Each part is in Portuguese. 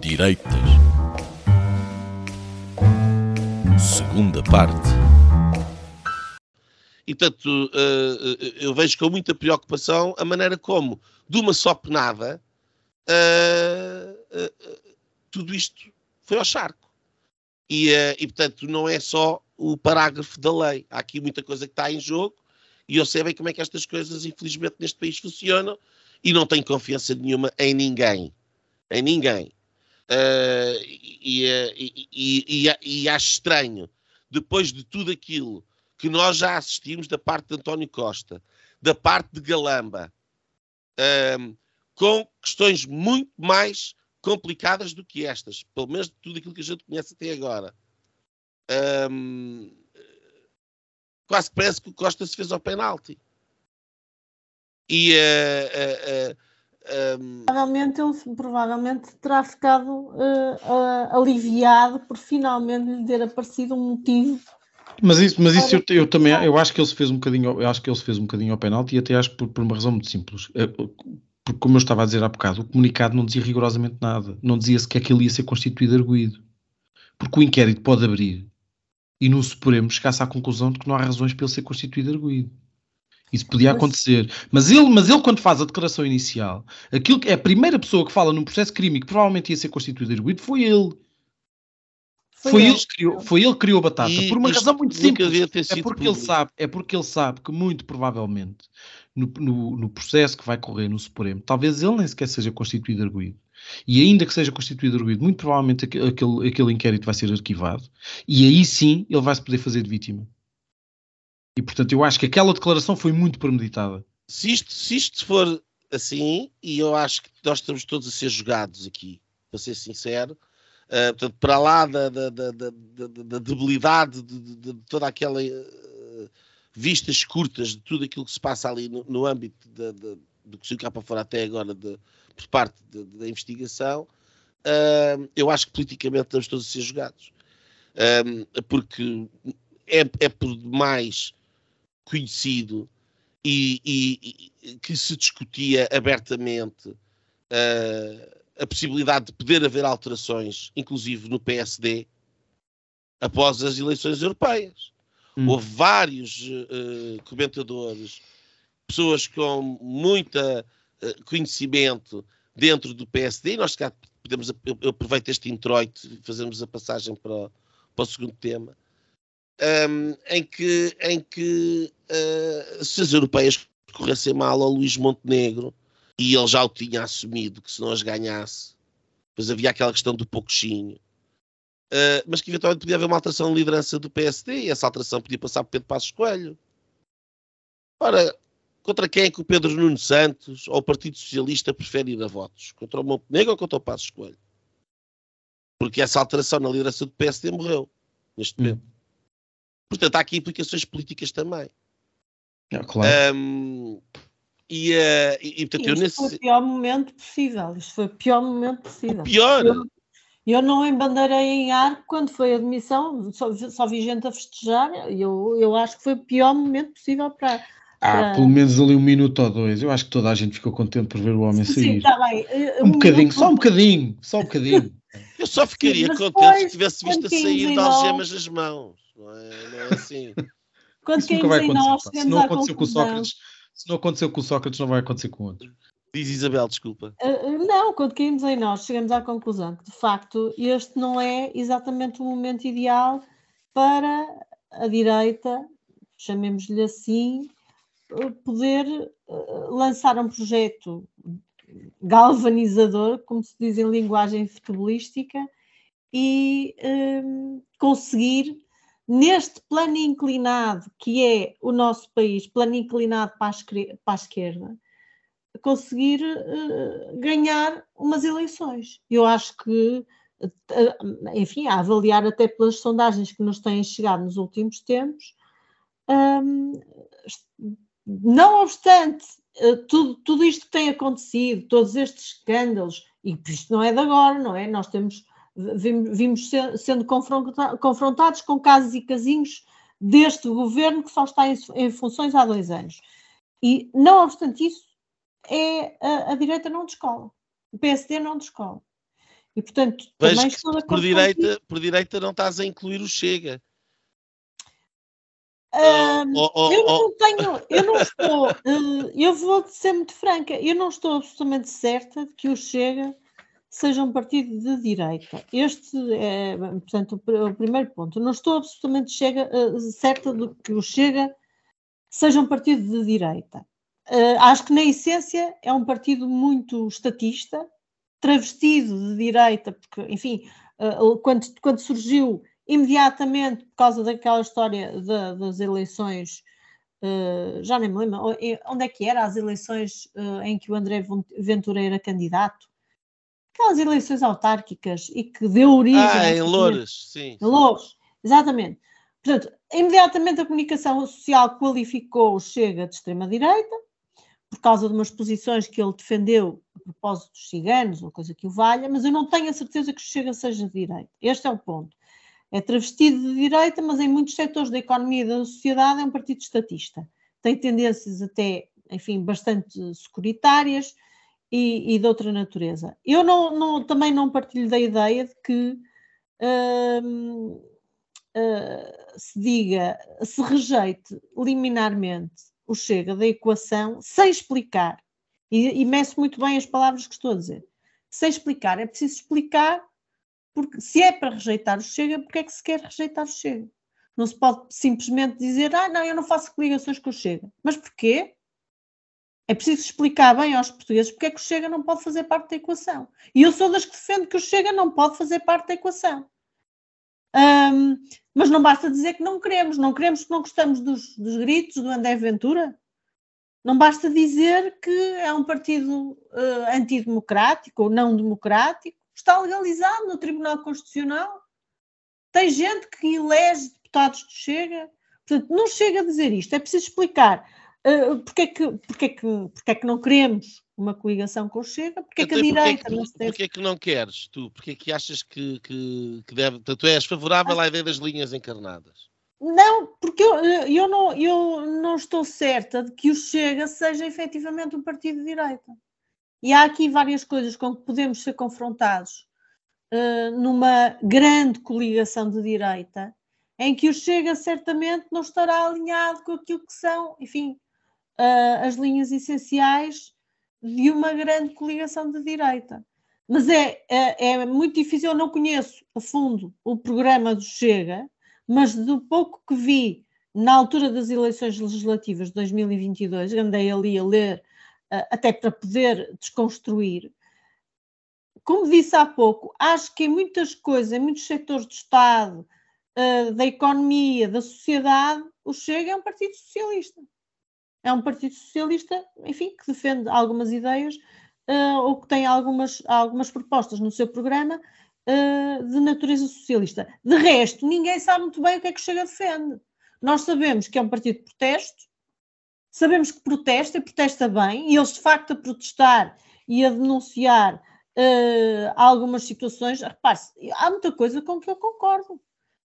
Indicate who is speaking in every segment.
Speaker 1: Direitas. Segunda parte.
Speaker 2: E, portanto, eh, eu vejo com muita preocupação a maneira como, de uma só penada, eh, eh, tudo isto foi ao charco. E, e, portanto, não é só o parágrafo da lei. Há aqui muita coisa que está em jogo e eu sei bem como é que estas coisas, infelizmente, neste país funcionam e não tenho confiança nenhuma em ninguém. Em ninguém. Uh, e, e, e, e, acho estranho, depois de tudo aquilo que nós já assistimos da parte de António Costa, da parte de Galamba, uh, com questões muito mais complicadas do que estas, pelo menos de tudo aquilo que a gente conhece até agora. Um, quase parece que o Costa se fez ao penalti.
Speaker 3: E uh, uh, uh, um... provavelmente ele provavelmente terá ficado aliviado por finalmente lhe ter aparecido um motivo.
Speaker 4: Mas isso, mas isso eu, eu, também eu acho que ele se fez um bocadinho, eu acho que ele se fez um bocadinho ao penalti e até acho por, por uma razão muito simples. Porque, como eu estava a dizer há bocado, o comunicado não dizia rigorosamente nada. Não dizia sequer que ele ia ser constituído arguído. Porque o inquérito pode abrir e no Supremo chegasse à conclusão de que não há razões para ele ser constituído arguído. Isso podia acontecer. Mas ele, mas ele, quando faz a declaração inicial, aquilo que é a primeira pessoa que fala num processo crime que provavelmente ia ser constituído arguído foi ele. Foi, foi ele. que criou, foi ele que criou a batata. E por uma razão muito simples. É porque, ele sabe, é porque ele sabe que, muito provavelmente, no, no, no, processo que vai correr no Supremo, talvez ele nem sequer seja constituído arguído. E ainda que seja constituído arguído, muito provavelmente aquele, aquele inquérito vai ser arquivado. E aí sim ele vai se poder fazer de vítima. E portanto eu acho que aquela declaração foi muito premeditada.
Speaker 2: Se isto, se isto for assim, e eu acho que nós estamos todos a ser jogados aqui, para ser sincero, uh, portanto, para lá da, da, da, da debilidade de, de, toda aquela uh, vistas curtas de tudo aquilo que se passa ali no, no âmbito do que se cá para fora até agora de, por parte da investigação, uh, eu acho que politicamente estamos todos a ser jogados. Porque é, é por demais conhecido e, e, e, que se discutia abertamente uh, a possibilidade de poder haver alterações, inclusive no PSD, após as eleições europeias. Hum. Houve vários uh, comentadores, pessoas com muita uh, conhecimento dentro do PSD, e nós cá podemos, eu, eu aproveito este introito e fazemos a passagem para o, para o segundo tema, um, em que, em que uh, se as europeias corressem mal ao Luís Montenegro, e ele já o tinha assumido que se não as ganhasse, depois havia aquela questão do pouquinho, uh, mas que eventualmente podia haver uma alteração de liderança do PSD, e essa alteração podia passar por Pedro Passos Coelho. Ora, contra quem é que o Pedro Nuno Santos ou o Partido Socialista prefere ir a votos? Contra o Montenegro ou contra o Passos Coelho? Porque essa alteração na liderança do PSD morreu, neste momento. Hum. Portanto, há aqui implicações políticas também.
Speaker 4: É, claro. Um,
Speaker 2: e, uh, e, e portanto,
Speaker 3: eu nesse... foi o pior momento possível. Isto foi o pior momento possível.
Speaker 2: O pior?
Speaker 3: Eu, eu não embandeirei em ar quando foi a admissão, só, só vi gente a festejar. Eu, eu acho que foi o pior momento possível para.
Speaker 4: Ah, pelo menos ali um minuto ou dois. Eu acho que toda a gente ficou contente por ver o homem sair. Sim, está
Speaker 3: bem.
Speaker 4: Eh, um, um bocadinho, só um bocadinho, só um bocadinho.
Speaker 2: eu só ficaria Sim, contente se tivesse visto a sair de algemas das mãos. Não é, não é assim.
Speaker 3: Quando Isso nunca vai acontecer.
Speaker 4: Se não aconteceu com Sócrates, se não aconteceu com o Sócrates, não vai acontecer com outro.
Speaker 2: Diz Isabel, desculpa.
Speaker 3: Uh, não, quando caímos em nós, chegamos à conclusão que, de facto, este não é exatamente o momento ideal para a direita, chamemos-lhe assim, poder uh, lançar um projeto galvanizador, como se diz em linguagem futebolística, e um, conseguir neste plano inclinado que é o nosso país, plano inclinado para a, esquerda, conseguir uh, ganhar umas eleições. Eu acho que, uh, enfim, a avaliar até pelas sondagens que nos têm chegado nos últimos tempos, um, não obstante uh, tudo, tudo isto que tem acontecido, todos estes escândalos, e isto não é de agora, não é? Nós temos vimos sendo confrontados com casos e casinhos deste governo que só está em, funções há dois anos. E, não obstante isso, é, a, a direita não descola, o PSD não descola. E, portanto,
Speaker 2: Vejo
Speaker 3: também estou
Speaker 2: por direita, por direita não estás a incluir o Chega.
Speaker 3: Ahm,
Speaker 2: Ou- ou-
Speaker 3: eu não tenho, eu não estou, eh, eu vou ser muito franca, eu não estou absolutamente certa de que o Chega seja um partido de direita. Este é, portanto, o, pr- o primeiro ponto. Não estou absolutamente chega, eh, certa de que o Chega seja um partido de direita. Eh, acho que, na essência, é um partido muito estatista, travestido de direita, porque, enfim, eh, quando, quando surgiu imediatamente por causa daquela história da- das eleições, já nem me lembro, onde é que era as eleições em que o André Ventura era candidato? Aquelas eleições autárquicas e que deu origem.
Speaker 2: Ah, em Loures, sim.
Speaker 3: em Louros, exatamente. Portanto, imediatamente a comunicação social qualificou o Chega de extrema-direita, por causa de umas posições que ele defendeu a propósito dos ciganos, ou coisa que o valha, mas eu não tenho a certeza que o Chega seja de direita. Este é o ponto. É travestido de direita, mas em muitos setores da economia e da sociedade é um partido estatista. Tem tendências até, enfim, bastante securitárias e, e de outra natureza. Eu não, não- também não partilho da ideia de que hum, ah, se diga, se rejeite liminarmente o Chega da equação sem explicar, e, e meço muito bem as palavras que estou a dizer, sem explicar, é preciso explicar porque se é para rejeitar o Chega, porque é que se quer rejeitar o Chega? Não se pode simplesmente dizer, ah, não, eu não faço coligações com o Chega. Mas porquê? É preciso explicar bem aos portugueses porque é que o Chega não pode fazer parte da equação. E eu sou das que defendo que o Chega não pode fazer parte da equação. Ahm, mas não basta dizer que não queremos, não queremos que não gostamos dos, dos gritos do André Ventura. Não basta dizer que é um partido eh, antidemocrático ou não democrático. Está legalizado no Tribunal Constitucional. Tem gente que elege deputados do Chega. Portanto, não chega a dizer isto. É preciso explicar uh, porque, é que, porque, é que, porque é que não queremos uma coligação com o Chega, porque é que a
Speaker 2: Então,
Speaker 3: direita
Speaker 2: porquê,
Speaker 3: não
Speaker 2: que,
Speaker 3: se deve.
Speaker 2: porquê é que não queres tu? Porquê é que achas que, que, que deve. Tu és favorável à ideia das linhas encarnadas?
Speaker 3: Não, porque eu, eu, não, eu não estou certa de que o Chega seja efetivamente um partido de direita. E há aqui várias coisas com que podemos ser confrontados uh, numa grande coligação de direita, em que o Chega certamente não estará alinhado com aquilo que são, enfim, uh, as linhas essenciais de uma grande coligação de direita. Mas é, é, é muito difícil, eu não conheço a fundo o programa do Chega, mas do pouco que vi na altura das eleições legislativas de 2022, andei ali a ler uh, até para poder desconstruir. Como disse há pouco, acho que em muitas coisas, em muitos setores do Estado, uh, da economia, da sociedade, o Chega é um partido socialista. É um partido socialista, enfim, que defende algumas ideias uh, ou que tem algumas, algumas propostas no seu programa uh, de natureza socialista. De resto, ninguém sabe muito bem o que é que Chega defende. Nós sabemos que é um partido de protesto, sabemos que protesta e protesta bem, e eles de facto a protestar e a denunciar uh, algumas situações. Repare-se, há muita coisa com que eu concordo.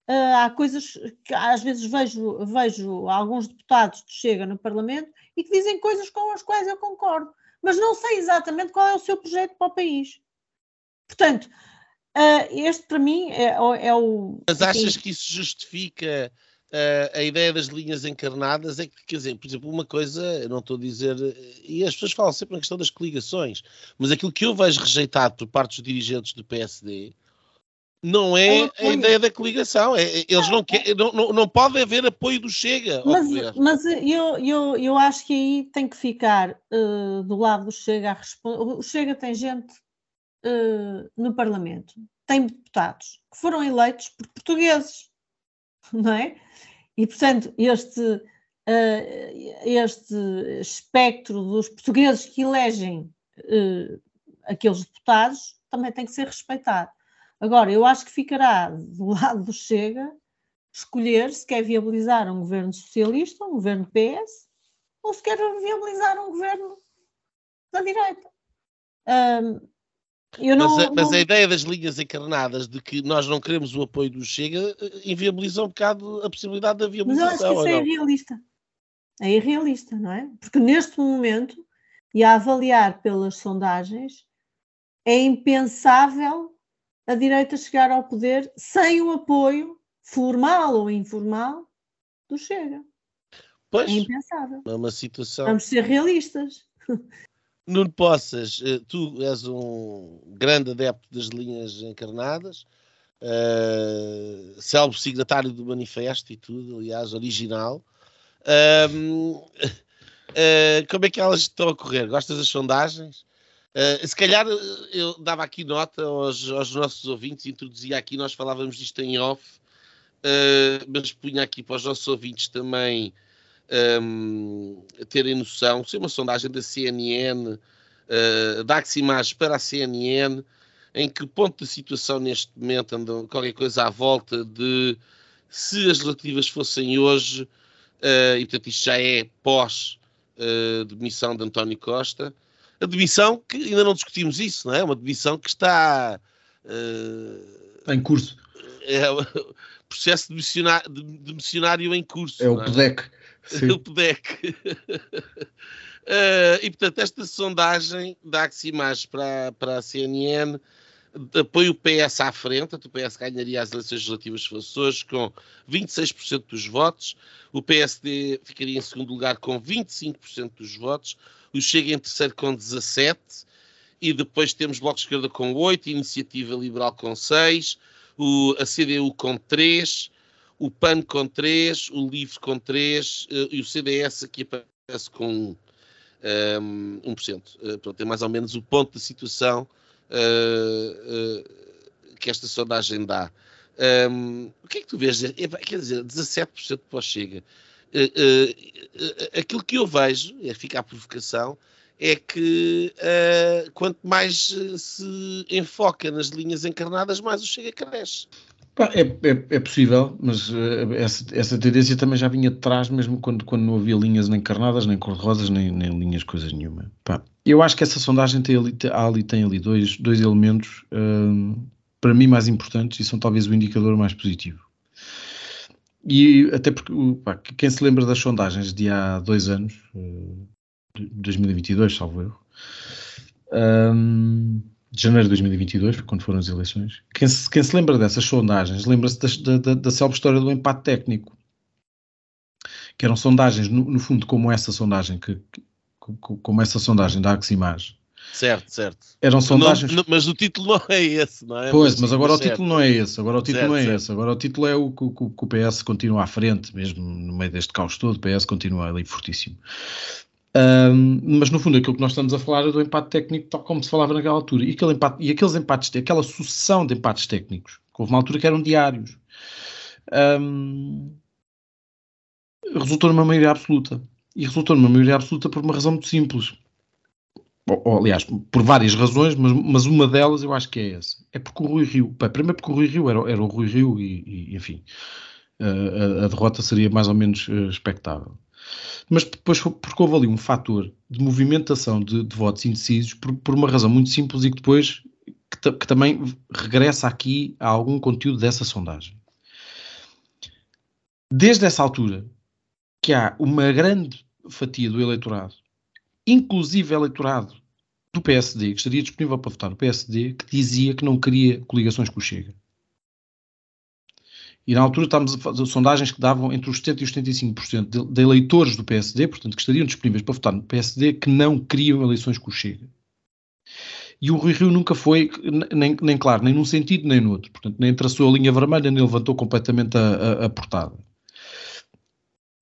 Speaker 3: Uh, há coisas que às vezes vejo, vejo alguns deputados que chegam no Parlamento e que dizem coisas com as quais eu concordo, mas não sei exatamente qual é o seu projeto para o país. Portanto, uh, este para mim é, é o.
Speaker 2: Mas achas que isso justifica uh, a ideia das linhas encarnadas? É que, quer dizer, por exemplo, uma coisa, eu não estou a dizer, e as pessoas falam sempre na questão das coligações, mas aquilo que eu vejo rejeitado por parte dos dirigentes do PSD não é a ideia da coligação. É, eles não, quer, não, não, não pode haver apoio do Chega.
Speaker 3: Mas, mas eu, eu, eu acho que aí tem que ficar uh, do lado do Chega a responder. O Chega tem gente uh, no Parlamento, tem deputados que foram eleitos por portugueses, não é? E, portanto, este, uh, este espectro dos portugueses que elegem aqueles deputados também tem que ser respeitado. Agora, eu acho que ficará do lado do Chega escolher se quer viabilizar um governo socialista, um governo PS, ou se quer viabilizar um governo da direita. Um,
Speaker 2: não, mas, a, mas não... a ideia das linhas encarnadas de que nós não queremos o apoio do Chega inviabiliza um bocado a possibilidade da viabilização.
Speaker 3: Mas eu acho que isso é irrealista. É irrealista, não é? Porque neste momento, e a avaliar pelas sondagens, é impensável a direita chegar ao poder sem o apoio formal ou informal do Chega.
Speaker 2: Pois,
Speaker 3: É impensável.
Speaker 2: é uma situação.
Speaker 3: Vamos ser realistas.
Speaker 2: Nuno Poças, eh, tu és um grande adepto das linhas encarnadas, uh, célebre signatário do manifesto e tudo, aliás, original. Ahm, uh, como é que elas estão a correr? Gostas das sondagens? Uh, se calhar eh, eu dava aqui nota aos, aos nossos ouvintes, introduzia aqui, nós falávamos disto em off, uh, mas punha aqui para os nossos ouvintes também um, terem noção. Se é uma sondagem da CNN, uh, da Aximage para a CNN, em que ponto de situação neste momento andam qualquer coisa à volta de se as relativas fossem hoje, uh, e portanto isto já é pós uh, demissão de António Costa, a demissão que ainda não discutimos isso, não é? Uma demissão que está uh,
Speaker 4: em curso.
Speaker 2: É o processo de missionário, de, de missionário em curso.
Speaker 4: É o PDEC.
Speaker 2: É o PDEC. Uh, e portanto, esta sondagem da Aximage para, para a CNN põe o PS à frente, o PS ganharia as eleições legislativas se fosse hoje com 26% dos votos, o PSD ficaria em segundo lugar com 25% dos votos, o Chega em terceiro com 17%, e depois temos Bloco de Esquerda com 8%, Iniciativa Liberal com 6%, o, a CDU com 3%, o PAN com 3%, o LIVRE com 3% uh, e o CDS aqui aparece com 1%. Um, 1%. Uh, é mais ou menos o ponto de situação Uh, uh, que esta sondagem dá. Um, o que é que tu vês? Quer dizer, 17% para o Chega. Uh, aquilo que eu vejo, é fica a provocação, é que quanto mais se enfoca nas linhas encarnadas, mais o Chega cresce.
Speaker 4: É, é, é, possível, mas uh, essa, essa, tendência também já vinha de trás, mesmo quando, quando não havia linhas encarnadas, nem cor-de-rosas, nem, nem, linhas coisas nenhuma. Pá, eu acho que essa sondagem tem ali, ali, tem ali dois, dois elementos, uh, para mim, mais importantes e são talvez o indicador mais positivo. E até porque, pá, quem se lembra das sondagens de há dois anos, uh, 2022, salvo erro, um, de janeiro de 2022, quando foram as eleições. Quem se, quem se lembra dessas sondagens, lembra-se da, da, da célebre história do empate técnico, que eram sondagens, no, no fundo, como essa sondagem, que, que, como essa sondagem da Aximage.
Speaker 2: Certo, certo.
Speaker 4: Eram sondagens.
Speaker 2: Não, mas o título não é esse, não é?
Speaker 4: Pois,
Speaker 2: mas,
Speaker 4: mas agora o certo. título não é esse. Agora o título
Speaker 2: certo,
Speaker 4: não é
Speaker 2: certo.
Speaker 4: esse. Agora o título é o que, que o PS continua à frente, mesmo no meio deste caos todo, o PS continua ali fortíssimo. Um, mas no fundo aquilo que nós estamos a falar é do empate técnico tal como se falava naquela altura e, aquele empate, e aqueles empates, aquela sucessão de empates técnicos que houve uma altura que eram diários um, resultou numa maioria absoluta e resultou numa maioria absoluta por uma razão muito simples ou, ou, aliás, por várias razões mas, mas uma delas eu acho que é essa é porque o Rui Rio, primeiro porque o Rui Rio era, era o Rui Rio e, e enfim a, a, derrota seria mais ou menos uh, expectável mas depois porque houve ali um fator de movimentação de, de votos indecisos por, por, uma razão muito simples e que depois que, que, também regressa aqui a algum conteúdo dessa sondagem. Desde essa altura que há uma grande fatia do eleitorado, inclusive eleitorado do PSD, que estaria disponível para votar no PSD, que dizia que não queria coligações com o Chega. E na altura estávamos a fazer sondagens que davam entre os 70% e os 75% de, eleitores do PSD, portanto, que estariam disponíveis para votar no PSD, que não queriam eleições com o Chega. E o Rui Rio nunca foi, nem, nem claro, nem num sentido nem no outro. Portanto, nem traçou a linha vermelha, nem levantou completamente a, a, a portada.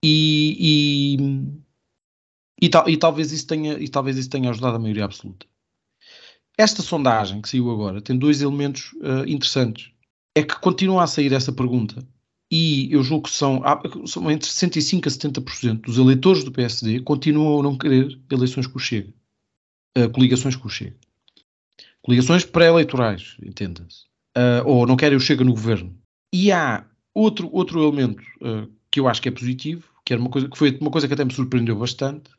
Speaker 4: E, e, e, tal, e, talvez isso tenha, e talvez isso tenha ajudado a maioria absoluta. Esta sondagem que saiu agora tem dois elementos uh, interessantes é que continua a sair essa pergunta e eu julgo que são, são entre 65% a 70% dos eleitores do PSD continuam a não querer eleições com o Chega. Uh, coligações com o Chega. Coligações pré-eleitorais, entenda-se. Uh, ou não querem o Chega no governo. E há outro, outro elemento que eu acho que é positivo, que, era uma coisa, que foi uma coisa que até me surpreendeu bastante,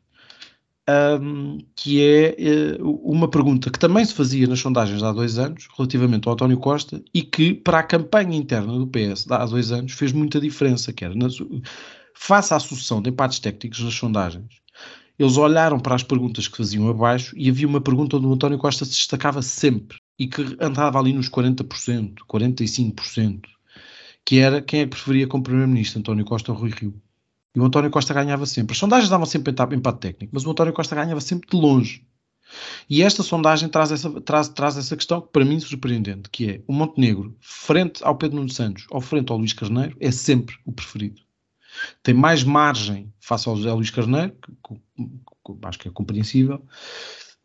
Speaker 4: um, que é uh, uma pergunta que também se fazia nas sondagens há dois anos, relativamente ao António Costa, e que para a campanha interna do PS há dois anos fez muita diferença, que era, na, face à sucessão de empates técnicos nas sondagens, eles olharam para as perguntas que faziam abaixo e havia uma pergunta onde o António Costa se destacava sempre. e que andava ali nos 40%, 45%, que era quem é que preferia como Primeiro-Ministro, António Costa ou Rui Rio. E o António Costa ganhava sempre. As sondagens davam sempre empate técnico, mas o António Costa ganhava sempre de longe. E esta sondagem traz essa, traz, traz essa questão que para mim é surpreendente, que é o Montenegro, frente ao Pedro Nuno Santos ou frente ao Luís Carneiro, é sempre o preferido. Tem mais margem face ao José Luís Carneiro, que, que, que acho que é compreensível,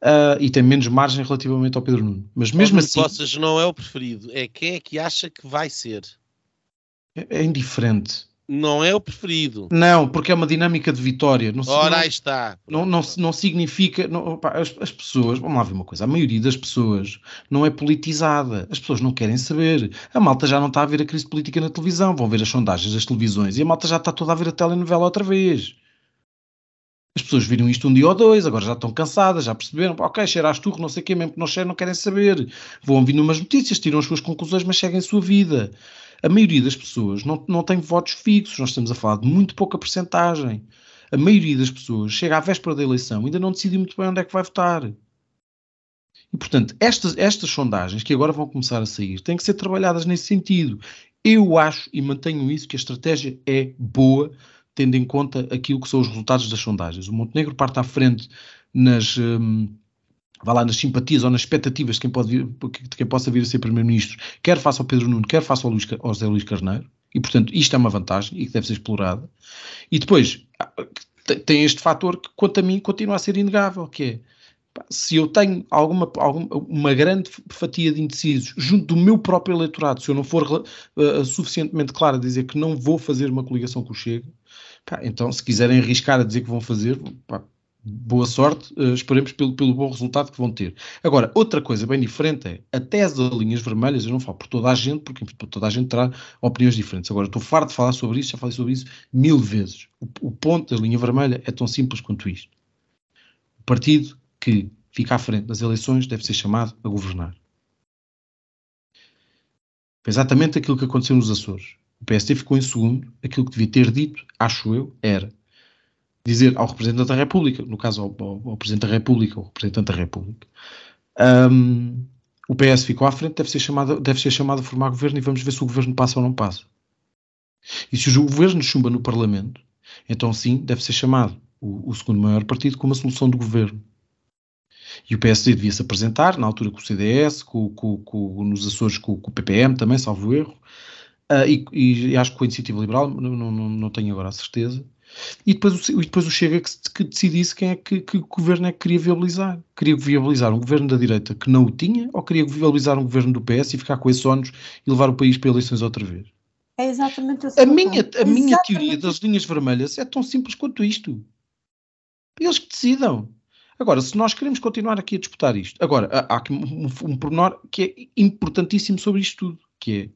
Speaker 4: uh, e tem menos margem relativamente ao Pedro Nuno. Mas mesmo assim...
Speaker 2: Poças não é o preferido, é quem é que acha que vai ser.
Speaker 4: É, é indiferente
Speaker 2: não é o preferido.
Speaker 4: Não, porque é uma dinâmica de vitória. Não,
Speaker 2: Ora, aí está.
Speaker 4: Não, não, não significa. Não, opa, as, as, pessoas, vamos lá ver uma coisa: a maioria das pessoas não é politizada. As pessoas não querem saber. A malta já não está a ver a crise política na televisão, vão ver as sondagens das televisões e a malta já está toda a ver a telenovela outra vez. As pessoas viram isto um dia ou dois, agora já estão cansadas, já perceberam, ok, cheira turro, não sei o quê, mesmo que não cheire, não querem saber. Vão ouvindo umas notícias, tiram as suas conclusões, mas seguem a sua vida a maioria das pessoas não, não tem votos fixos, nós estamos a falar de muito pouca percentagem. A maioria das pessoas chega à véspera da eleição e ainda não decide muito bem onde é que vai votar. E, portanto, estas, estas sondagens que agora vão começar a sair têm que ser trabalhadas nesse sentido. Eu acho e mantenho isso que a estratégia é boa, tendo em conta aquilo que são os resultados das sondagens. O Montenegro parte à frente nas. Hum, vá lá nas simpatias ou nas expectativas de quem, pode vir, de quem possa vir a ser Primeiro-Ministro, quer faça ao Pedro Nuno, quer faça ao, Luís, ao José Luís Carneiro, e portanto isto é uma vantagem e que deve ser explorada. E depois tem este fator que, quanto a mim, continua a ser inegável, que é se eu tenho alguma, alguma uma grande fatia de indecisos junto do meu próprio eleitorado, se eu não for uh, suficientemente claro a dizer que não vou fazer uma coligação com o Chega, pá, então se quiserem arriscar a dizer que vão fazer, pá, boa sorte, uh, esperemos pelo, pelo bom resultado que vão ter. Agora, outra coisa bem diferente é, até as linhas vermelhas, eu não falo por toda a gente, porque toda a gente terá opiniões diferentes. Agora, estou farto de falar sobre isso, já falei sobre isso mil vezes. O, o ponto da linha vermelha é tão simples quanto isto. O partido que fica à frente das eleições deve ser chamado a governar. Foi exatamente aquilo que aconteceu nos Açores. O PSD ficou em segundo. Aquilo que devia ter dito, acho eu, era dizer ao representante da República, no caso ao, ao, ao Presidente da República, ou representante da República, um, o PS ficou à frente, deve ser, chamado, deve ser chamado a formar governo e vamos ver se o governo passa ou não passa. E se o governo chumba no Parlamento, então sim, deve ser chamado o, o segundo maior partido como a solução do governo. E o PSD devia se apresentar, na altura com o CDS, com, com, com nos Açores com, com, o PPM também, salvo erro, uh, e, e, acho que com a Iniciativa Liberal, não, não, não tenho agora a certeza, e depois, o, e depois o Chega que, que decidisse quem é que, que governo é que queria viabilizar. Queria viabilizar um governo da direita que não o tinha ou queria viabilizar um governo do PS e ficar com esses ónus e levar o país para eleições outra vez?
Speaker 3: É exatamente
Speaker 4: a minha, a minha teoria das linhas vermelhas é tão simples quanto isto. Eles que decidam. Agora, se nós queremos continuar aqui a disputar isto, agora, há aqui um, um pormenor que é importantíssimo sobre isto tudo, que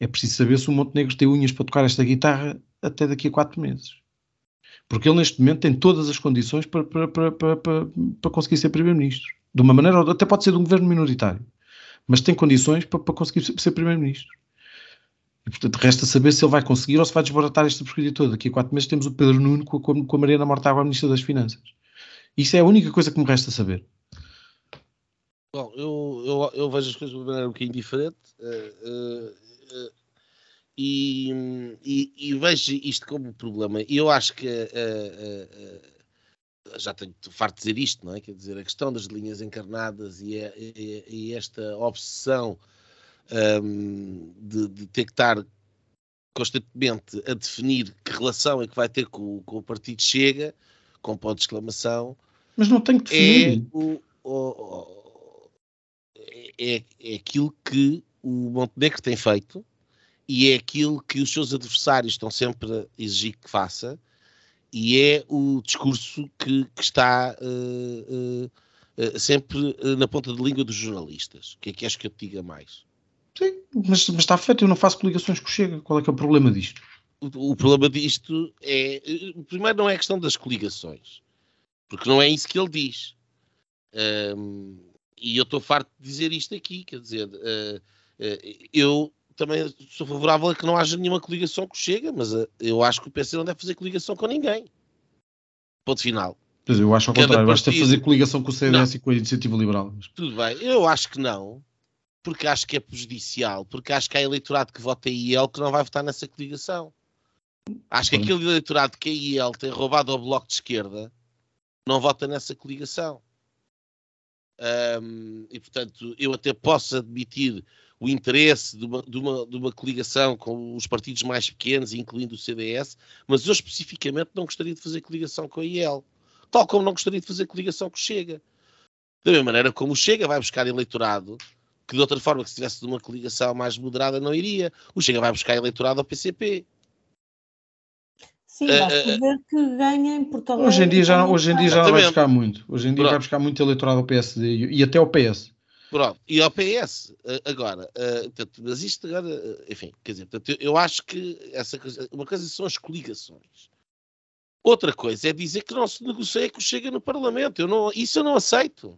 Speaker 4: é, é preciso saber se o Montenegro tem unhas para tocar esta guitarra até daqui a quatro meses. Porque ele, neste momento, tem todas as condições para, para, para, para, para conseguir ser Primeiro-Ministro. De uma maneira, até pode ser de um governo minoritário, mas tem condições para, para conseguir ser Primeiro-Ministro. E, portanto, resta saber se ele vai conseguir ou se vai desbaratar esta porcaria toda. Daqui a quatro meses temos o Pedro Nuno com a, com a Mariana Mortágua, a Ministra das Finanças. Isso é a única coisa que me resta saber.
Speaker 2: Bom, eu, eu, eu vejo as coisas de uma maneira um bocadinho diferente. Uh, uh, uh, e, e, e, vejo isto como problema. E eu acho que uh, uh, já tenho farto de dizer isto, não é? Quer dizer, a questão das linhas encarnadas e, e, e esta obsessão um, de, de, ter que estar constantemente a definir que relação é que vai ter com, com o partido Chega, com ponto de exclamação.
Speaker 4: Mas não tem que definir.
Speaker 2: É, o, o, é, é aquilo que o Montenegro tem feito e é aquilo que os seus adversários estão sempre a exigir que faça, e é o discurso que, que está uh, uh, uh, sempre na ponta de língua dos jornalistas. O que é que acho que eu te diga mais?
Speaker 4: Sim, mas, mas, está feito, eu não faço coligações com o Chega. Qual é que é o problema disto?
Speaker 2: O, o problema disto é. Primeiro, não é a questão das coligações, porque não é isso que ele diz. Um, e eu estou farto de dizer isto aqui, quer dizer, eu também sou favorável a que não haja nenhuma coligação que chega, mas uh, eu acho que o PC não deve fazer coligação com ninguém. Ponto final.
Speaker 4: Pois eu acho ao Cada contrário, partido... acho que deve fazer coligação com o CDS não. e com a Iniciativa Liberal.
Speaker 2: Tudo bem, eu acho que não. porque acho que é prejudicial, porque acho que há eleitorado que vota IEL que não vai votar nessa coligação. Acho que
Speaker 4: Sim.
Speaker 2: aquele eleitorado que a IEL tem roubado ao Bloco de Esquerda não vota nessa coligação. Ahm, e, portanto, eu até posso admitir o interesse de uma, de, uma, de uma coligação com os partidos mais pequenos, incluindo o CDS, mas eu especificamente não gostaria de fazer coligação com a IEL. Tal como não gostaria de fazer coligação com o Chega. Da mesma maneira como o Chega vai buscar eleitorado, que de outra forma, que se tivesse de uma coligação mais moderada, não iria. O Chega vai buscar eleitorado ao PCP.
Speaker 3: Sim,
Speaker 2: Eh,
Speaker 3: basta
Speaker 2: eh,
Speaker 3: ver que ganha em Alegre.
Speaker 4: Hoje em dia já, hoje em dia já não vai buscar muito. Hoje em dia vai
Speaker 2: Pronto.
Speaker 4: buscar muito eleitorado ao PSD e, e até ao PS.
Speaker 2: Pronto, e ao PS, eh, agora, eh, portanto, mas isto agora, eh, enfim, quer dizer, portanto, eu, acho que essa coisa, uma coisa são as coligações. Outra coisa é dizer que não se negocia que o chega no Parlamento. Eu não, isso eu não aceito.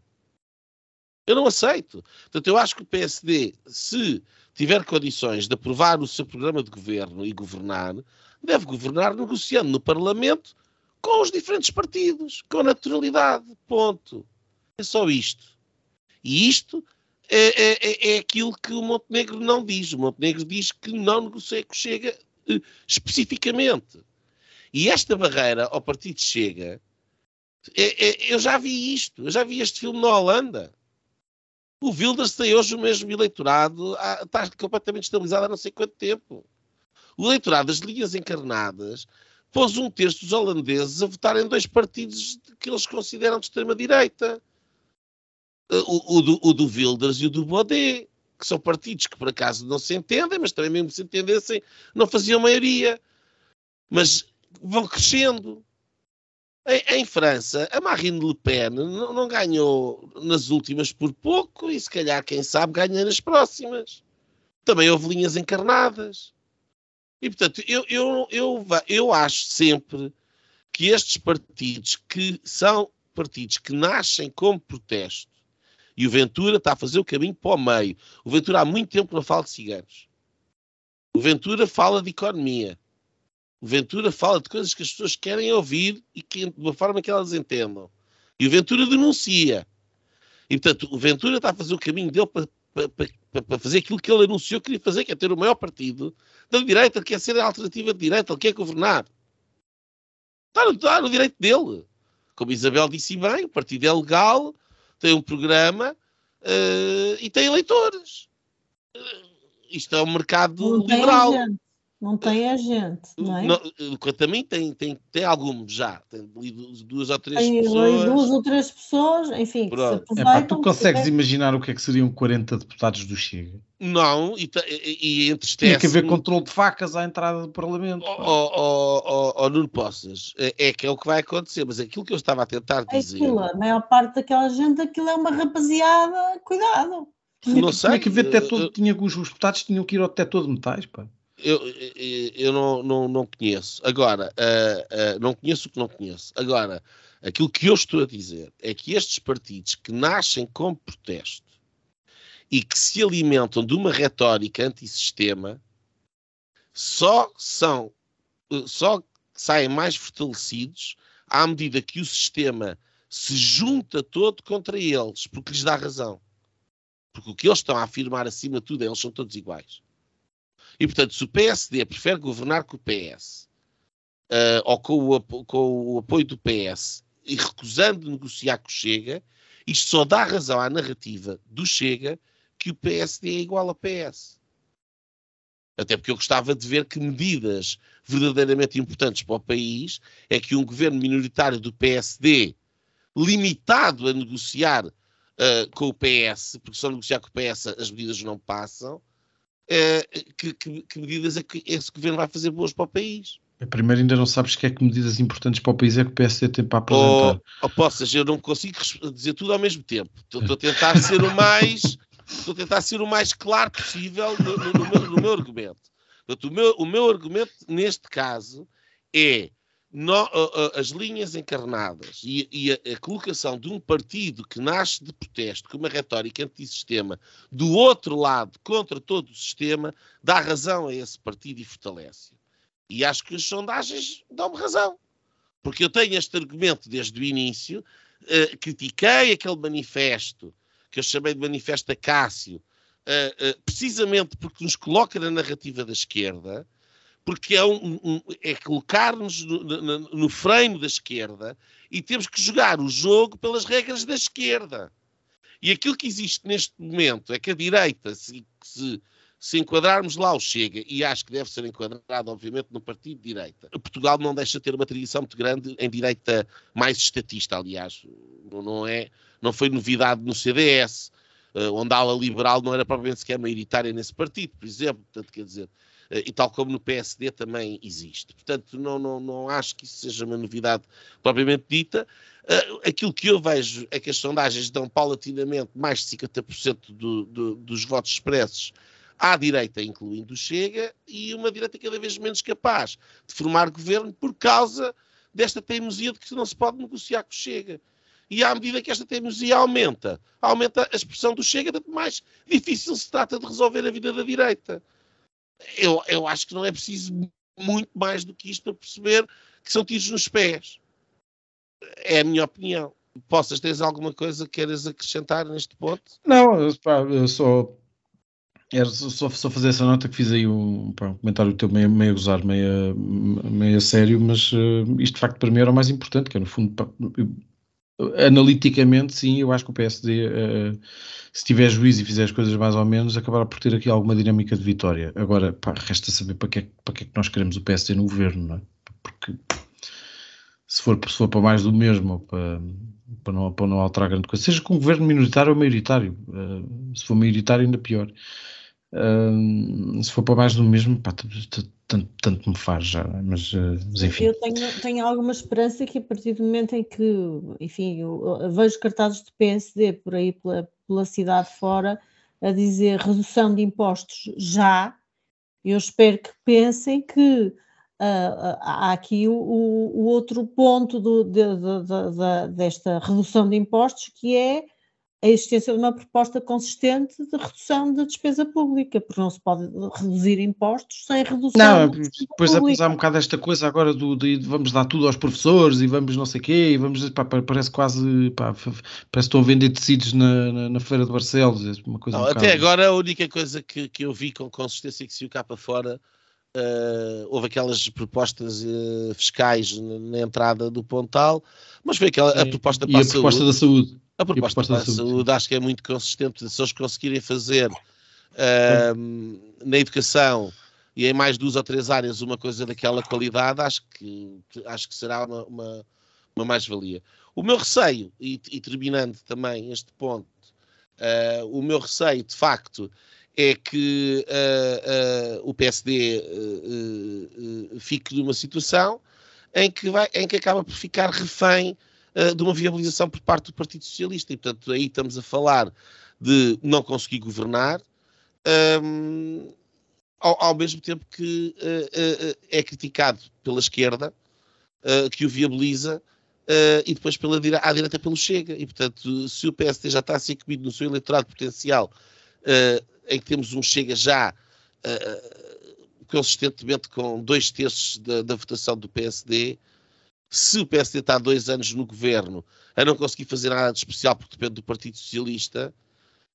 Speaker 2: Eu não aceito. Portanto, eu acho que o PSD, se tiver condições de aprovar o seu programa de governo e governar, deve governar negociando no Parlamento com os diferentes partidos, com naturalidade. Ponto. É só isto. E isto é, é- é- é aquilo que o Montenegro não diz. O Montenegro diz que não negocia com Chega eh, especificamente. E esta barreira ao partido Chega, é- é- eu já vi isto, eu já vi este filme na Holanda. O Wilders tem hoje o mesmo eleitorado, está completamente estabilizado há não sei quanto tempo. O eleitorado das linhas encarnadas pôs um terço dos holandeses a votar em dois partidos que eles consideram de extrema-direita. O, o do, o do Wilders e o do Baudet, que são partidos que por acaso não se entendem, mas também mesmo se entendessem, não faziam maioria. Mas vão crescendo. Em, em França, a Marine Le Pen não, não ganhou nas últimas por pouco e se calhar, quem sabe, ganha nas próximas. Também houve linhas encarnadas. E, portanto, eu, eu, eu, eu acho sempre que estes partidos, que são partidos que nascem como protesto, e o Ventura está a fazer o caminho para o meio. O Ventura há muito tempo não fala de ciganos. O Ventura fala de economia. O Ventura fala de coisas que as pessoas querem ouvir e que, de uma forma que elas entendam. E o Ventura denuncia. E, portanto, o Ventura está a fazer o caminho dele para, para, para- fazer aquilo que ele anunciou que queria fazer, que é ter o maior partido da direita, que é ser a alternativa de direita, ele quer governar. Está no, está no direito dele. Como Isabel disse bem, o partido é legal, tem um programa eh, e tem eleitores. Eh, isto é um mercado
Speaker 3: Não tem
Speaker 2: liberal.
Speaker 3: agente. Não tem agente, não é?
Speaker 2: Não, eh, quanto a mim, tem, tem, tem alguns já. Tem ali duas, ou três
Speaker 3: Tem ali
Speaker 2: pessoas.
Speaker 3: duas ou três pessoas, enfim.
Speaker 4: É pá, tu consegues imaginar o que é que seriam 40 deputados do Chega?
Speaker 2: Não, e, e, e entristece.
Speaker 4: Tinha que haver controle de facas à entrada do Parlamento.
Speaker 2: Oh, oh, Nuno Poças, é, que é o que vai acontecer, mas aquilo que eu estava a tentar
Speaker 3: É
Speaker 2: dizer.
Speaker 3: aquilo, a maior parte daquela gente, aquilo é uma rapaziada, cuidado.
Speaker 4: Tinha
Speaker 2: não
Speaker 4: que,
Speaker 2: sei,
Speaker 4: tinha que haver
Speaker 2: eu-
Speaker 4: detector,
Speaker 2: eu-
Speaker 4: tinha, os, os deputados tinham que ir ao detector de metais, pá.
Speaker 2: Eu, eu, não, não, não conheço. Agora, ah, ah, não conheço o que não conheço. Agora, aquilo que eu estou a dizer é que estes partidos que nascem como protesto e que se alimentam de uma retórica antissistema só são, só saem mais fortalecidos à medida que o sistema se junta todo contra eles, porque lhes dá razão. Porque o que eles estão a afirmar acima de tudo é eles são todos iguais. E, portanto, se o PSD prefere governar com o PS, eh, ou com o, com o apoio do PS, e recusando negociar com o Chega, isto só dá razão à narrativa do Chega que o PSD é igual ao PS. Até porque eu gostava de ver que medidas verdadeiramente importantes para o país é que um governo minoritário do PSD, limitado a negociar eh, com o PS, porque só negociar com o PS as medidas não passam, eh, que, que- que medidas é que esse governo vai fazer boas para o país?
Speaker 4: Primeiro ainda não sabes que é que medidas importantes para o país é que o PSD tem para apresentar.
Speaker 2: ou possas, eu não consigo dizer tudo ao mesmo tempo. Estou estou a tentar ser o mais estou a tentar ser o mais claro possível no, no- no meu, no meu argumento. Portanto, o, meu, o meu argumento neste caso é no- as linhas encarnadas e, e a, a colocação de um partido que nasce de protesto com uma retórica antissistema do outro lado contra todo o sistema dá razão a esse partido e fortalece. E acho que as sondagens dão-me razão. Porque eu tenho este argumento desde o início, eh, critiquei aquele manifesto que eu chamei de manifesto Acácio, uh, uh, precisamente porque nos coloca na narrativa da esquerda, porque é, um, um, é colocar-nos no, no, no, frame da esquerda e temos que jogar o jogo pelas regras da esquerda. E aquilo que existe neste momento é que a direita, se, se, se enquadrarmos lá o Chega, e acho que deve ser enquadrado, obviamente, no partido de direita, Portugal não deixa de ter uma tradição muito grande em direita mais estatista, aliás. Não, é, não foi novidade no CDS, eh, onde a ala liberal não era propriamente sequer maioritária nesse partido, por exemplo. Portanto, quer dizer, e tal como no PSD também existe. Portanto, não, não, não acho que isso seja uma novidade propriamente dita. Uh, aquilo que eu vejo é que as sondagens dão paulatinamente mais de 50% do, do, dos votos expressos à direita, incluindo o Chega, e uma direita cada vez menos capaz de formar governo por causa desta teimosia de que não se pode negociar com o Chega. E à medida que esta teimosia aumenta, aumenta a expressão do Chega, tanto mais difícil se trata de resolver a vida da direita eu, eu acho que não é preciso muito mais do que isto para perceber que são tiros nos pés. É a minha opinião. Possas, tens alguma coisa que queiras acrescentar neste ponto?
Speaker 4: Não, pá, eu só. Era só, só fazer essa nota que fiz aí um, pá, um comentário teu meio, meio a gozar, meio, meio a sério, mas uh, isto de facto para mim era o mais importante, que é no fundo, pá, eu, analiticamente, sim, eu acho que o PSD, uh, eh, se tiver juízo e fizer as coisas mais ou menos, acabará por ter aqui alguma dinâmica de vitória. Agora, pá, resta saber para que, é, para que é que nós queremos o PSD no governo, não é? Porque se for, se for para mais do mesmo, para, para, não, para não alterar grande coisa, seja com governo minoritário ou maioritário, uh, se for maioritário, ainda pior. Uh, se for para mais do mesmo, pá, tanto, tanto me faz já, mas, eh, mas, enfim.
Speaker 3: Eu tenho, tenho alguma esperança que a partir do momento em que, enfim, eu, eu vejo cartazes de PSD por aí pela, pela cidade fora a dizer redução de impostos já, eu espero que pensem que uh, há aqui o, o, outro ponto do, de, de, de, desta redução de impostos, que é a existência de uma proposta consistente de redução da despesa pública, porque não se pode reduzir impostos sem redução
Speaker 4: não, da despesa depois pública. há um bocado esta coisa agora do, de vamos dar tudo aos professores e vamos não sei o quê, e vamos, pá, parece quase, pá, parece que estão a vender tecidos na, na, na feira de Barcelos, é uma coisa
Speaker 2: não,
Speaker 4: um
Speaker 2: Até bocado... agora a única coisa que, que eu vi com consistência que se o cá para fora Uh, houve aquelas propostas uh, fiscais na, na, entrada do Pontal, mas foi aquela a proposta
Speaker 4: para e a, a proposta
Speaker 2: saúde.
Speaker 4: da saúde.
Speaker 2: A proposta, a proposta para a saúde, saúde acho que é muito consistente. Se eles conseguirem fazer uh, na educação e em mais duas ou três áreas uma coisa daquela qualidade, acho que, acho que será uma, uma, uma mais-valia. O meu receio, e, e, terminando também este ponto, uh, o meu receio, de facto, é que uh, uh, o PSD fique numa situação em que, vai, em que acaba por ficar refém uh, de uma viabilização por parte do Partido Socialista. E, portanto, aí estamos a falar de não conseguir governar, um, ehm, ao, ao, mesmo tempo que uh, uh, é criticado pela esquerda, que o viabiliza, e depois pela à direita pelo Chega. E, portanto, se o PSD já está a ser comido no seu eleitorado potencial, em que temos um Chega já consistentemente com dois terços da, da votação do PSD, se o PSD está há dois anos no governo a não conseguir fazer nada de especial porque depende do Partido Socialista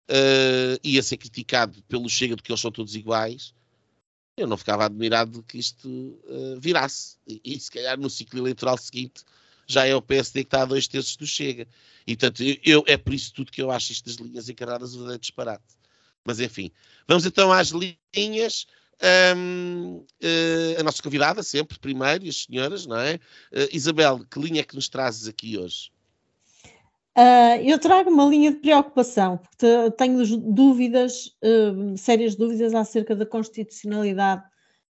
Speaker 2: uh, e a ser criticado pelo Chega de que eles são todos iguais, eu não ficava admirado que isto uh, virasse. E, e, se calhar no ciclo eleitoral seguinte já é o PSD que está a dois terços do Chega. E portanto, eu, é por isso tudo que eu acho isto das linhas encarnadas verdadeiro disparate. Mas enfim, vamos então às linhas. Um, uh, eh, a nossa convidada, sempre, primeiro, e as senhoras, não é? Uh, Isabel, que linha é que nos trazes aqui hoje?
Speaker 3: Uh, eu trago uma linha de preocupação, porque tenho dúvidas, sérias dúvidas acerca da constitucionalidade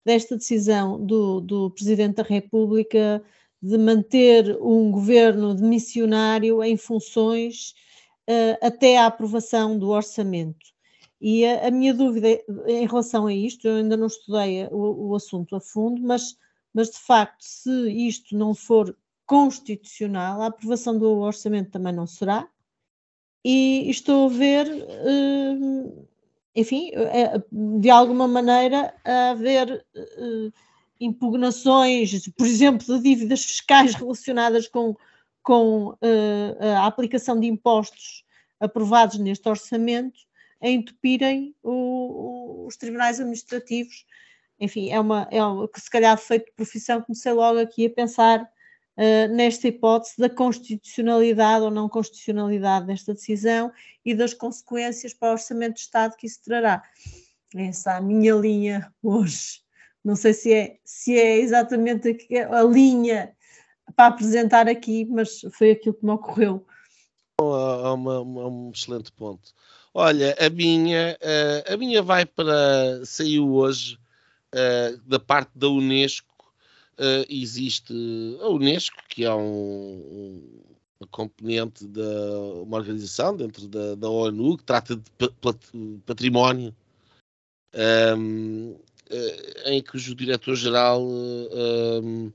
Speaker 3: desta decisão do, do Presidente da República de manter um governo de missionário em funções até à aprovação do orçamento. E a, a, minha dúvida em relação a isto, eu ainda não estudei o, o assunto a fundo, mas, mas de facto, se isto não for constitucional, a aprovação do orçamento também não será. E estou a ver, eh, enfim, eh, de alguma maneira, a haver eh, impugnações, por exemplo, de dívidas fiscais relacionadas com, com a aplicação de impostos aprovados neste orçamento, a entupirem o, o, os tribunais administrativos. Enfim, é uma, é uma que se calhar feito de profissão, comecei logo aqui a pensar uh, nesta hipótese da constitucionalidade ou não constitucionalidade desta decisão e das consequências para o Orçamento de Estado que isso trará. Essa é a minha linha hoje. Não sei se é, se é exatamente a, a linha para apresentar aqui, mas foi aquilo que me ocorreu.
Speaker 2: É um excelente ponto. Olha, a minha, uh, a minha vai para. saiu hoje uh, da parte da Unesco. Uh, existe a Unesco, que é um, uma componente de uma organização dentro da, da ONU que trata de património, um, em que o diretor-geral um,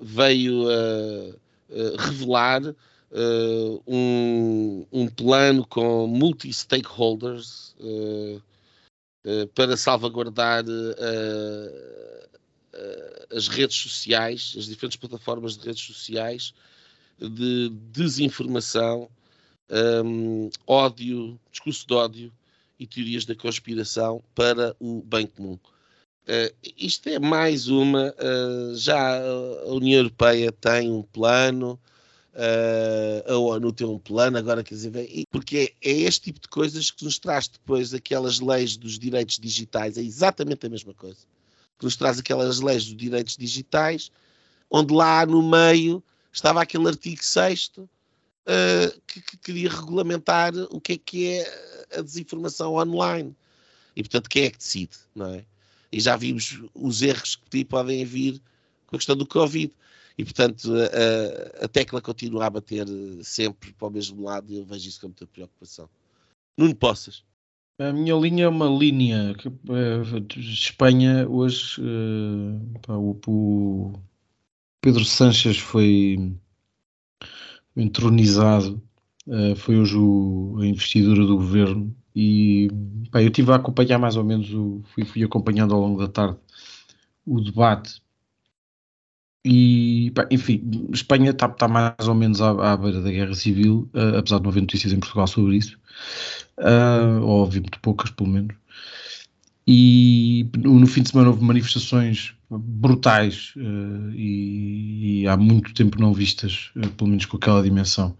Speaker 2: veio a revelar uh, um, um, plano com multi-stakeholders uh, para salvaguardar as redes sociais, as diferentes plataformas de redes sociais, de desinformação, um, ódio, discurso de ódio e teorias da conspiração para o bem comum. Uh, isto é mais uma. Uh, já a União Europeia tem um plano, Uh, a ONU tem um plano, agora quer dizer, porque é, é, este tipo de coisas que nos traz depois aquelas leis dos direitos digitais, é exatamente a mesma coisa, que nos traz aquelas leis dos direitos digitais, onde lá no meio estava aquele artigo 6 uh, que, que, queria regulamentar o que é que é a desinformação online. E portanto, quem é que decide, não é? E já vimos os erros que podem vir com a questão do Covid. E, portanto, a, a, tecla continua a bater sempre para o mesmo lado e eu vejo isso com muita preocupação. Nuno Poças.
Speaker 4: A minha linha é uma linha que de Espanha hoje uh, pá, o, o, Pedro Sanches foi entronizado, uh, foi hoje o, a investidura do governo e pá, eu estive a acompanhar mais ou menos, o, fui, fui acompanhando ao longo da tarde o debate e, enfim, Espanha está tá mais ou menos à, à, beira da guerra civil, uh, apesar de não haver notícias em Portugal sobre isso, uh, ou ouvi muito poucas, pelo menos. E no fim de semana houve manifestações brutais uh, e, e, há muito tempo não vistas, pelo menos com aquela dimensão,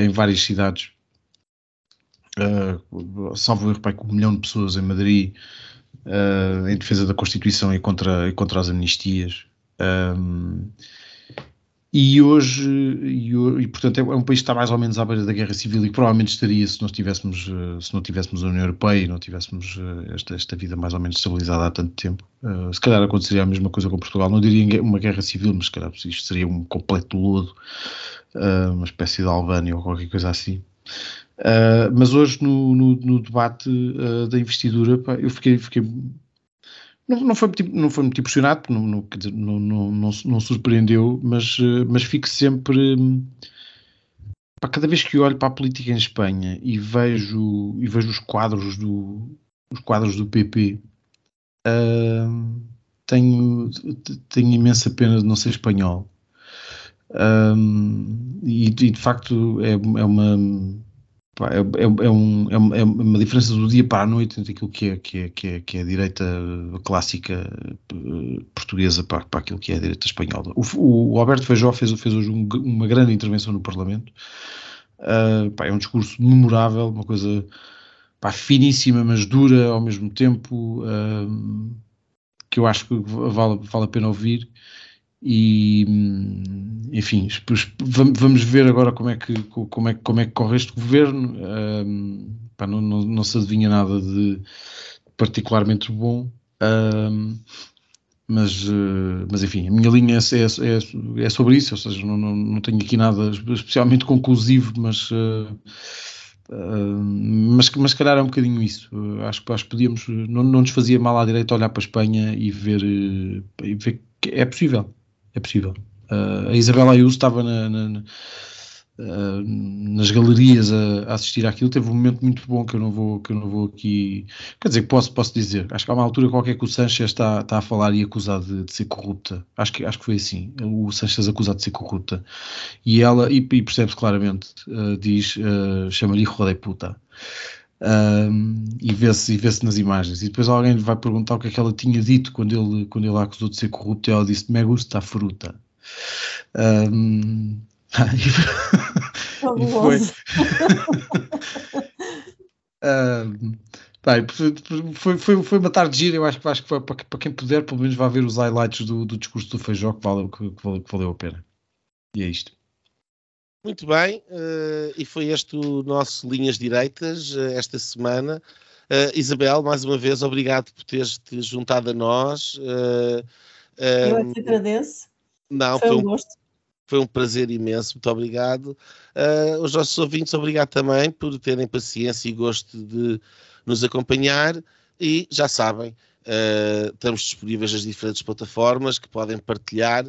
Speaker 4: em várias cidades. salvo erro, com um milhão de pessoas em Madrid, em defesa da Constituição e contra, e contra as amnistias. Um, e hoje, e, e, portanto, é um país que está mais ou menos à beira da guerra civil e provavelmente estaria se nós tivéssemos, eh, se não tivéssemos a União Europeia e não tivéssemos eh, esta, esta vida mais ou menos estabilizada há tanto tempo. Uh, se calhar aconteceria a mesma coisa com Portugal. Não diria uma guerra civil, mas se calhar isto seria um completo lodo, uh, uma espécie de Albânia ou qualquer coisa assim. Uh, mas hoje, no, no, no debate da investidura, pá, eu fiquei, fiquei não, não, foi, não foi muito impressionado, não, não, não, não, não, surpreendeu, mas, eh, mas fico sempre. Pá, cada vez que olho para a política em Espanha e vejo, e vejo os quadros do, os quadros do PP, uh, tenho, tenho imensa pena de não ser espanhol. Um, e, e, de facto é, é uma é, é, é, um, é, é, uma diferença do dia para a noite entre aquilo que é, que é, que é, que é a direita clássica uh, portuguesa para, para aquilo que é a direita espanhola. O, o Alberto Feijó fez, fez hoje um, uma grande intervenção no Parlamento. Uh, pá, é um discurso memorável, uma coisa pá, finíssima, mas dura ao mesmo tempo, uh, que eu acho que vale, vale a pena ouvir e enfim vamos ver agora como é que como é, como é que corre este governo. Um, pá, não, não, não, se adivinha nada de particularmente bom. Um, mas, uh, mas enfim, a minha linha é, é, é, sobre isso, ou seja, não, não, não tenho aqui nada especialmente conclusivo, mas, uh, uh, mas, mas calhar é um bocadinho isso. acho, acho que podíamos, não, não nos fazia mal à direita olhar para a Espanha e ver, e ver que é possível é possível. Uh, a Isabela Ayuso estava na, na, na, uh, nas galerias a, a, assistir àquilo, teve um momento muito bom que eu não vou, que eu não vou aqui. Quer dizer, posso, posso dizer, acho que há uma altura qualquer que o Sanchez está, está a falar e acusado de, de, ser corrupta. Acho que, acho que foi assim. O Sanchez acusado de ser corrupta. E ela, e, e percebe-se claramente, uh, diz, uh, chama-lhe de puta. Um, e vê-se vê nas imagens. E depois alguém lhe vai perguntar o que é que ela tinha dito quando ele, quando ele a acusou de ser corrupto e ela disse: Me gusta a fruta. Um, e foi. um, bem, foi, foi, foi uma tarde gira. Eu acho, acho que foi, para, para quem puder, pelo menos vai ver os highlights do, do discurso do Feijó que valeu, que, que valeu, que valeu a pena. E é isto.
Speaker 2: Muito bem, uh, e foi este o nosso Linhas Direitas uh, esta semana. Uh, Isabel, mais uma vez, obrigado por teres te juntado a nós.
Speaker 3: Eu é que agradeço.
Speaker 2: Não, foi, foi um gosto. Foi um prazer imenso, muito obrigado. os nossos ouvintes, obrigado também por terem paciência e gosto de nos acompanhar. E já sabem, estamos disponíveis nas diferentes plataformas que podem partilhar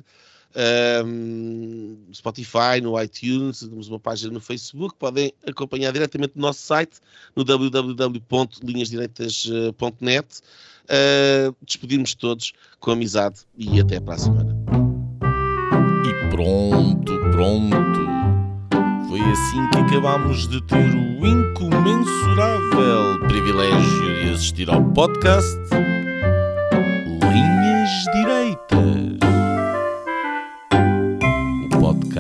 Speaker 2: um, Spotify, no iTunes, temos uma página no Facebook, podem acompanhar diretamente no nosso site, no www.linhasdireitas.net. Uh, despedimos todos com amizade e até para a semana.
Speaker 1: E pronto, pronto. Foi assim que acabámos de ter o incomensurável privilégio de assistir ao podcast Linhas Direitas